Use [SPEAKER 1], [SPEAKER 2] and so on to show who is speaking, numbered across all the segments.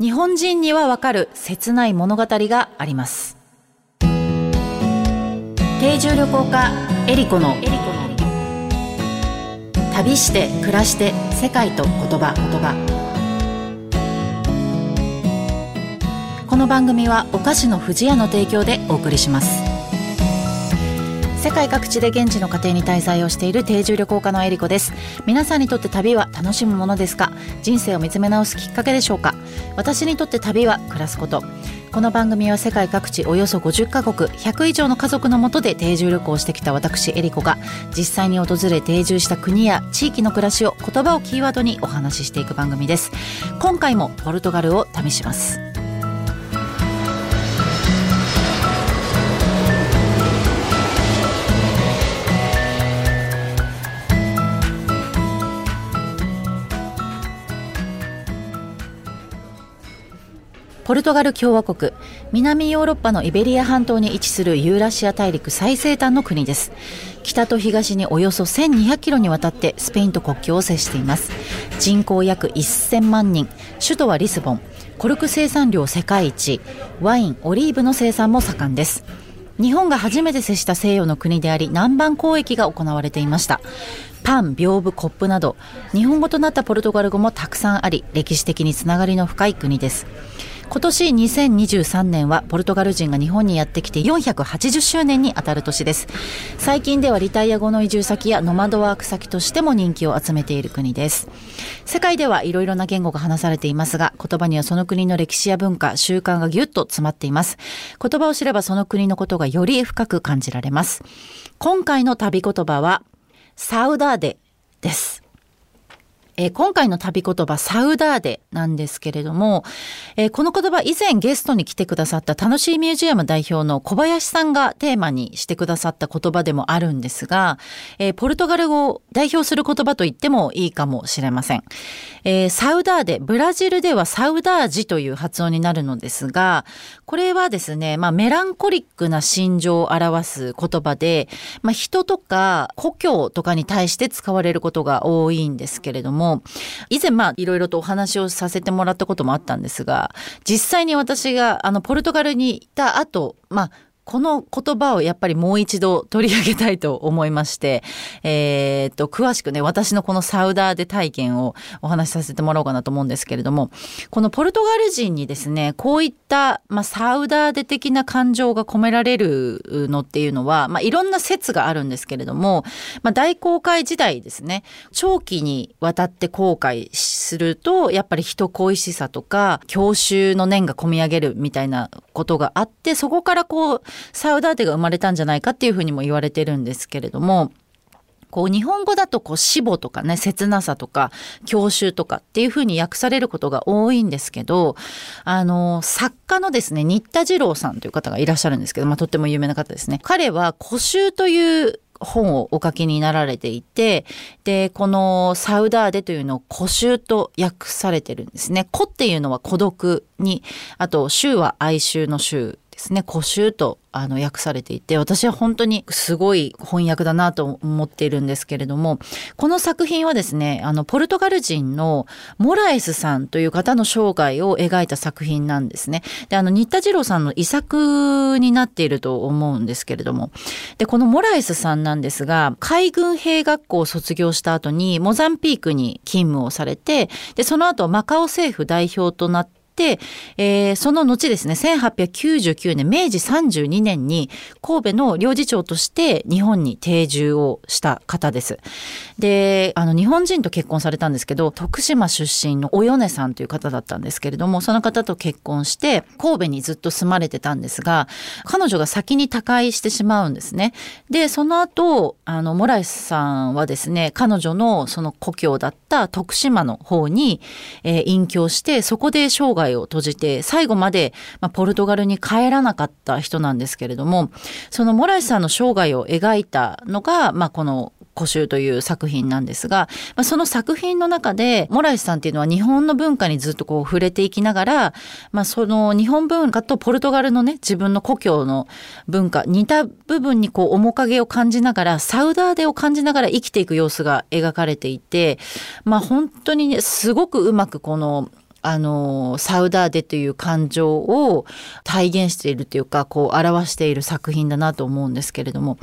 [SPEAKER 1] 日本人にはわかる切ない物語があります。定住旅行家エリコの旅。して暮らして世界と言葉言葉。この番組はお菓子の不二家の提供でお送りします。世界各地で現地の家庭に滞在をしている定住旅行家のエリコです。皆さんにとって旅は楽しむものですか？人生を見つめ直すきっかけでしょうか？私にとって旅は暮らすこと。この番組は世界各地およそ50カ国100以上の家族のもとで定住旅行してきた私エリコが実際に訪れ定住した国や地域の暮らしを言葉をキーワードにお話ししていく番組です。今回もポルトガルを旅します。ポルトガル共和国南ヨーロッパのイベリア半島に位置するユーラシア大陸最西端の国です。北と東におよそ1200キロにわたってスペインと国境を接しています。人口約1000万人。首都はリスボン。コルク生産量世界一。ワインオリーブの生産も盛んです。日本が初めて接した西洋の国であり南蛮交易が行われていました。パン、屏風、コップなど日本語となったポルトガル語もたくさんあり歴史的につながりの深い国です。今年2023年はポルトガル人が日本にやってきて480周年にあたる年です。最近ではリタイア後の移住先やノマドワーク先としても人気を集めている国です。世界ではいろいろな言語が話されていますが言葉にはその国の歴史や文化習慣がぎゅっと詰まっています。言葉を知ればその国のことがより深く感じられます。今回の旅言葉はサウダーデです。えー、今回の旅言葉サウダーデなんですけれども、えー、この言葉以前ゲストに来てくださった楽しいミュージアム代表の小林さんがテーマにしてくださった言葉でもあるんですが、えー、ポルトガル語を代表する言葉と言ってもいいかもしれません、えサウダーデブラジルではサウダージという発音になるのですがこれはですね、まあ、メランコリックな心情を表す言葉で、まあ、人とか故郷とかに対して使われることが多いんですけれどもも以前まあいろいろとお話をさせてもらったこともあったんですが実際に私があのポルトガルに行った後まあこの言葉をやっぱりもう一度取り上げたいと思いまして、えー、っと、詳しくね、私のこのサウダーで体験をお話しさせてもらおうかなと思うんですけれども、このポルトガル人にですね、こういった、まあ、サウダーで的な感情が込められるのっていうのは、まあ、いろんな説があるんですけれども、まあ、大航海時代ですね、長期にわたって航海すると、やっぱり人恋しさとか、郷愁の念が込み上げるみたいなことがあって、そこからこう、サウダーテが生まれたんじゃないかっていうふうにも言われてるんですけれども、こう日本語だとこう死母とかね切なさとか郷愁とかっていうふうに訳されることが多いんですけどあの作家のですね新田次郎さんという方がいらっしゃるんですけど、まあ、とっても有名な方ですね彼は古愁という本をお書きになられていて、で、このサウダーデというのを孤愁と訳されてるんですね。孤っていうのは孤独に、あと、衆は哀愁の衆ですね古集とあの訳されていて私は本当にすごい翻訳だなと思っているんですけれどもこの作品はですねあのポルトガル人のモラエスさんという方の生涯を描いた作品なんですね。であの新田次郎さんの遺作になっていると思うんですけれどもでこのモラエスさんなんですが海軍兵学校を卒業した後にモザンピークに勤務をされてでその後マカオ政府代表となって、えー、その後ですね、1899年、明治32年に神戸の領事長として日本に定住をした方です。で、あの、日本人と結婚されたんですけど、徳島出身のお米さんという方だったんですけれども、その方と結婚して、神戸にずっと住まれてたんですが、彼女が先に他界してしまうんですね。で、その後、あの、モライスさんはですね、彼女のその故郷だった徳島の方に、えー、隠居して、そこで生涯涯を閉じて最後まで、まあ、ポルトガルに帰らなかった人なんですけれどもそのモライスさんの生涯を描いたのが、まあ、この古集という作品なんですが、まあ、その作品の中でモライスさんっていうのは日本の文化にずっとこう触れていきながら、まあ、その日本文化とポルトガルのね自分の故郷の文化似た部分にこう面影を感じながらサウダーデを感じながら生きていく様子が描かれていて、まあ、本当にねすごくうまくこのあのサウダーデという感情を体現しているというかこう表している作品だなと思うんですけれども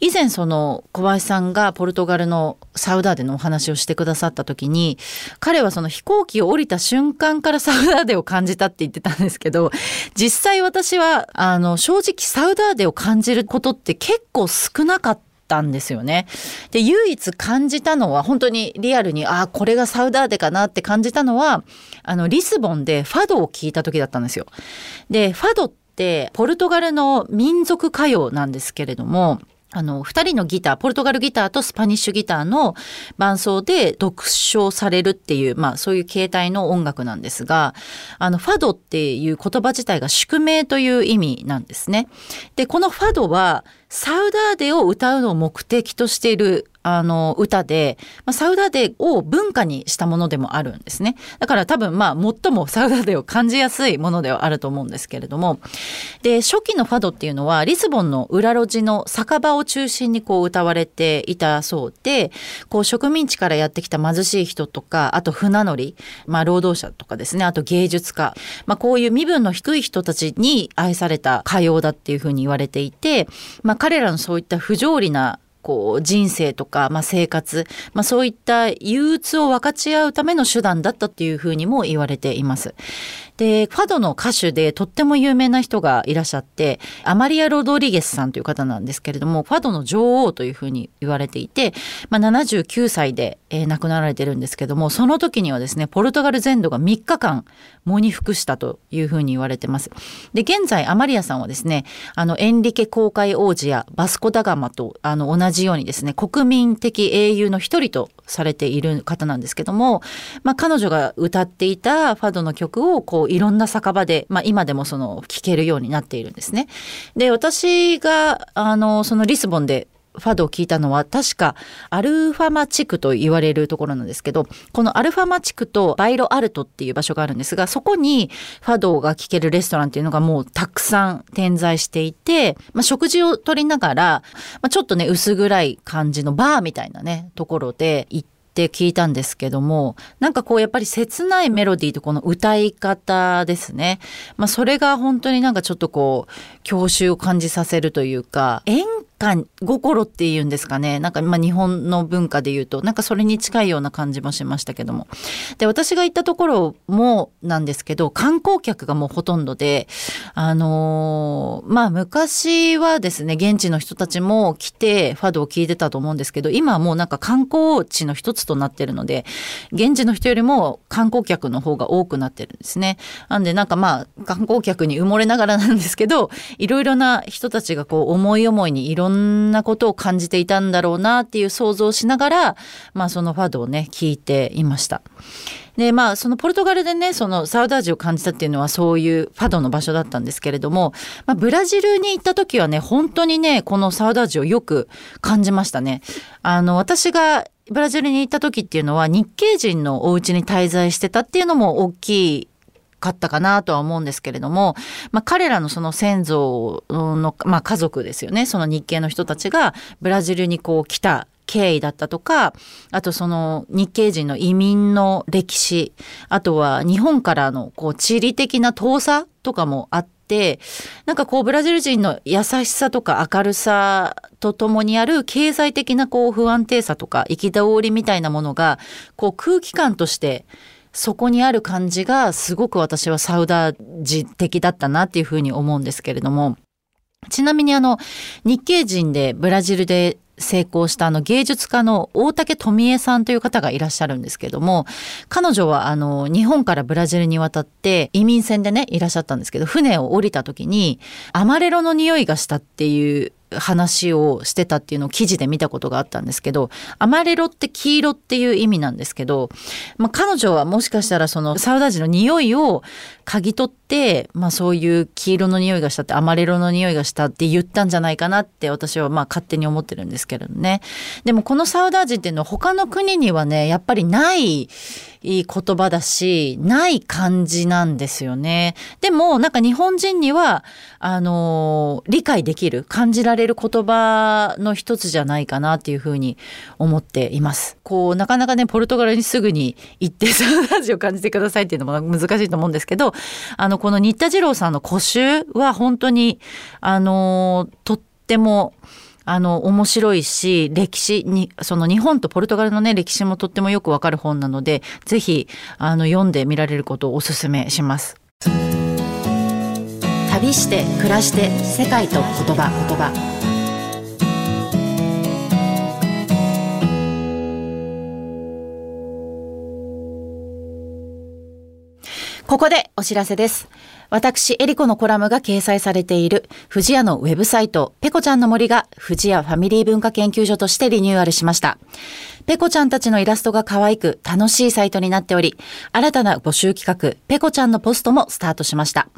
[SPEAKER 1] 以前その小林さんがポルトガルのサウダーデのお話をしてくださった時に彼はその飛行機を降りた瞬間からサウダーデを感じたって言ってたんですけど実際私はあの正直サウダーデを感じることって結構少なかったたんですよね。で唯一感じたのは本当にリアルにああこれがサウダーデかなって感じたのはあのリスボンでファドを聞いた時だったんですよ。でファドってポルトガルの民族歌謡なんですけれどもあの、二人のギター、ポルトガルギターとスパニッシュギターの伴奏で読唱されるっていう、まあそういう形態の音楽なんですが、あの、ファドっていう言葉自体が宿命という意味なんですね。で、このファドは、サウダーデを歌うのを目的としているあの歌で、まあ、サウダーデを文化にしたものでもあるんですね。だから多分まあ最もサウダーデを感じやすいものではあると思うんですけれども。で、初期のファドっていうのはリスボンの裏路地の酒場を中心にこう歌われていたそうで、こう植民地からやってきた貧しい人とか、あと船乗り、まあ労働者とかですね、あと芸術家、まあこういう身分の低い人たちに愛された歌謡だっていうふうに言われていて、まあ彼らのそういった不条理なこう人生とか、まあ、生活、まあ、そういった憂鬱を分かち合うための手段だったっていうふうにも言われています。で、ファドの歌手でとっても有名な人がいらっしゃって、アマリア・ロドリゲスさんという方なんですけれども、ファドの女王というふうに言われていて、まあ、79歳で、えー、亡くなられてるんですけども、その時にはですね、ポルトガル全土が3日間喪に服したというふうに言われてます。で、現在アマリアさんはですね、あの、エンリケ公開王子やバスコ・ダガマとあの同じようにですね、国民的英雄の一人とされている方なんですけども、まあ、彼女が歌っていたファドの曲をこういろんな酒場で、まあ、今でもその聴けるようになっているんですね。で私があのそのリスボンでファドを聞いたのは確かアルファマ地区と言われるところなんですけどこのアルファマ地区とバイロアルトっていう場所があるんですがそこにファドが聴けるレストランっていうのがもうたくさん点在していて、まあ、食事をとりながら、まあ、ちょっとね薄暗い感じのバーみたいなねところで行ってって聞いたんですけども、なんかこうやっぱり切ないメロディーとこの歌い方ですね。まあそれが本当になんかちょっとこう、郷愁を感じさせるというか、演歌心っていうんですかね。なんかまあ日本の文化で言うと、なんかそれに近いような感じもしましたけども。で、私が行ったところもなんですけど、観光客がもうほとんどで、あのー、まあ昔はですね、現地の人たちも来てファドを聴いてたと思うんですけど、今はもうなんか観光地の一つとなってるので現地の人よりも観光客の方が多くなってるんですね。なんでなんかまあ観光客に埋もれながらなんですけどいろいろな人たちがこう思い思いにいろんなことを感じていたんだろうなっていう想像をしながら、まあ、そのファドをね聞いていました。でまあそのポルトガルでねそのサウダージを感じたっていうのはそういうファドの場所だったんですけれども、まあ、ブラジルに行った時はね本当にねこのサウダージをよく感じましたね。あの私がブラジルに行った時っていうのは日系人のお家に滞在してたっていうのも大きいかったかなとは思うんですけれども、まあ、彼らのその先祖の、まあ、家族ですよね。その日系の人たちがブラジルにこう来た経緯だったとかあとその日系人の移民の歴史あとは日本からのこう地理的な遠さとかもあって、なんかこうブラジル人の優しさとか明るさとともにある経済的なこう不安定さとか憤りみたいなものがこう空気感としてそこにある感じがすごく私はサウダージ的だったなっていうふうに思うんですけれども。ちなみにあの日系人でブラジルで成功したあの芸術家の大竹富江さんという方がいらっしゃるんですけども彼女はあの日本からブラジルに渡って移民船でねいらっしゃったんですけど船を降りた時にアマレロの匂いがしたっていう話をしてたっていうのを記事で見たことがあったんですけどアマレロって黄色っていう意味なんですけど、まあ、彼女はもしかしたらそのサウダージの匂いを嗅ぎ取って、まあそういう黄色の匂いがしたって、アマレロの匂いがしたって言ったんじゃないかなって私はまあ勝手に思ってるんですけれどね。でもこのサウダージっていうのは他の国にはね、やっぱりない言葉だし、ない感じなんですよね。でも、なんか日本人には、あのー、理解できる、感じられる言葉の一つじゃないかなっていうふうに思っています。こう、なかなかね、ポルトガルにすぐに行ってサウダージを感じてくださいっていうのも難しいと思うんですけど、あの、この新田次郎さんの古集は本当に、あの、とっても、あの、面白いし、歴史に、その日本とポルトガルのね、歴史もとってもよくわかる本なので、ぜひ、あの、読んでみられることをお勧めします。旅して暮らして世界と言葉言葉。ここでお知らせです。私、エリコのコラムが掲載されている、富士屋のウェブサイト、ペコちゃんの森が、富士屋ファミリー文化研究所としてリニューアルしました。ペコちゃんたちのイラストが可愛く、楽しいサイトになっており、新たな募集企画、ペコちゃんのポストもスタートしました。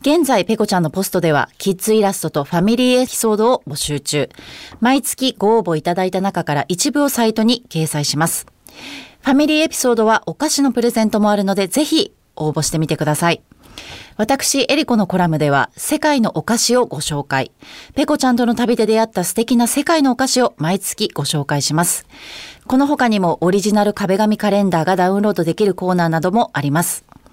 [SPEAKER 1] 現在、ペコちゃんのポストでは、キッズイラストとファミリーエピソードを募集中。毎月ご応募いただいた中から一部をサイトに掲載します。ファミリーエピソードはお菓子のプレゼントもあるので、ぜひ応募してみてください。私、エリコのコラムでは、世界のお菓子をご紹介。ペコちゃんとの旅で出会った素敵な世界のお菓子を毎月ご紹介します。この他にもオリジナル壁紙カレンダーがダウンロードできるコーナーなどもあります。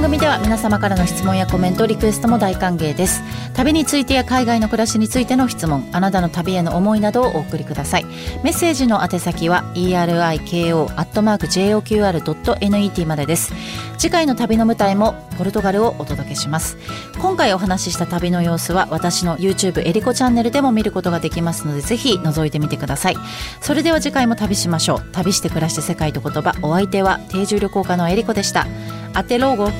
[SPEAKER 1] 番組では皆様からの質問やコメントリクエストも大歓迎です。旅についてや海外の暮らしについての質問あなたの旅への思いなどをお送りください。メッセージの宛先は eriko.joqr.net までです。次回の旅の舞台もポルトガルをお届けします。今回お話しした旅の様子は私の YouTube エリコチャンネルでも見ることができますのでぜひ覗いてみてください。それでは次回も旅しましょう。旅して暮らして世界と言葉お相手は定住旅行家のエリコでした。アテローゴ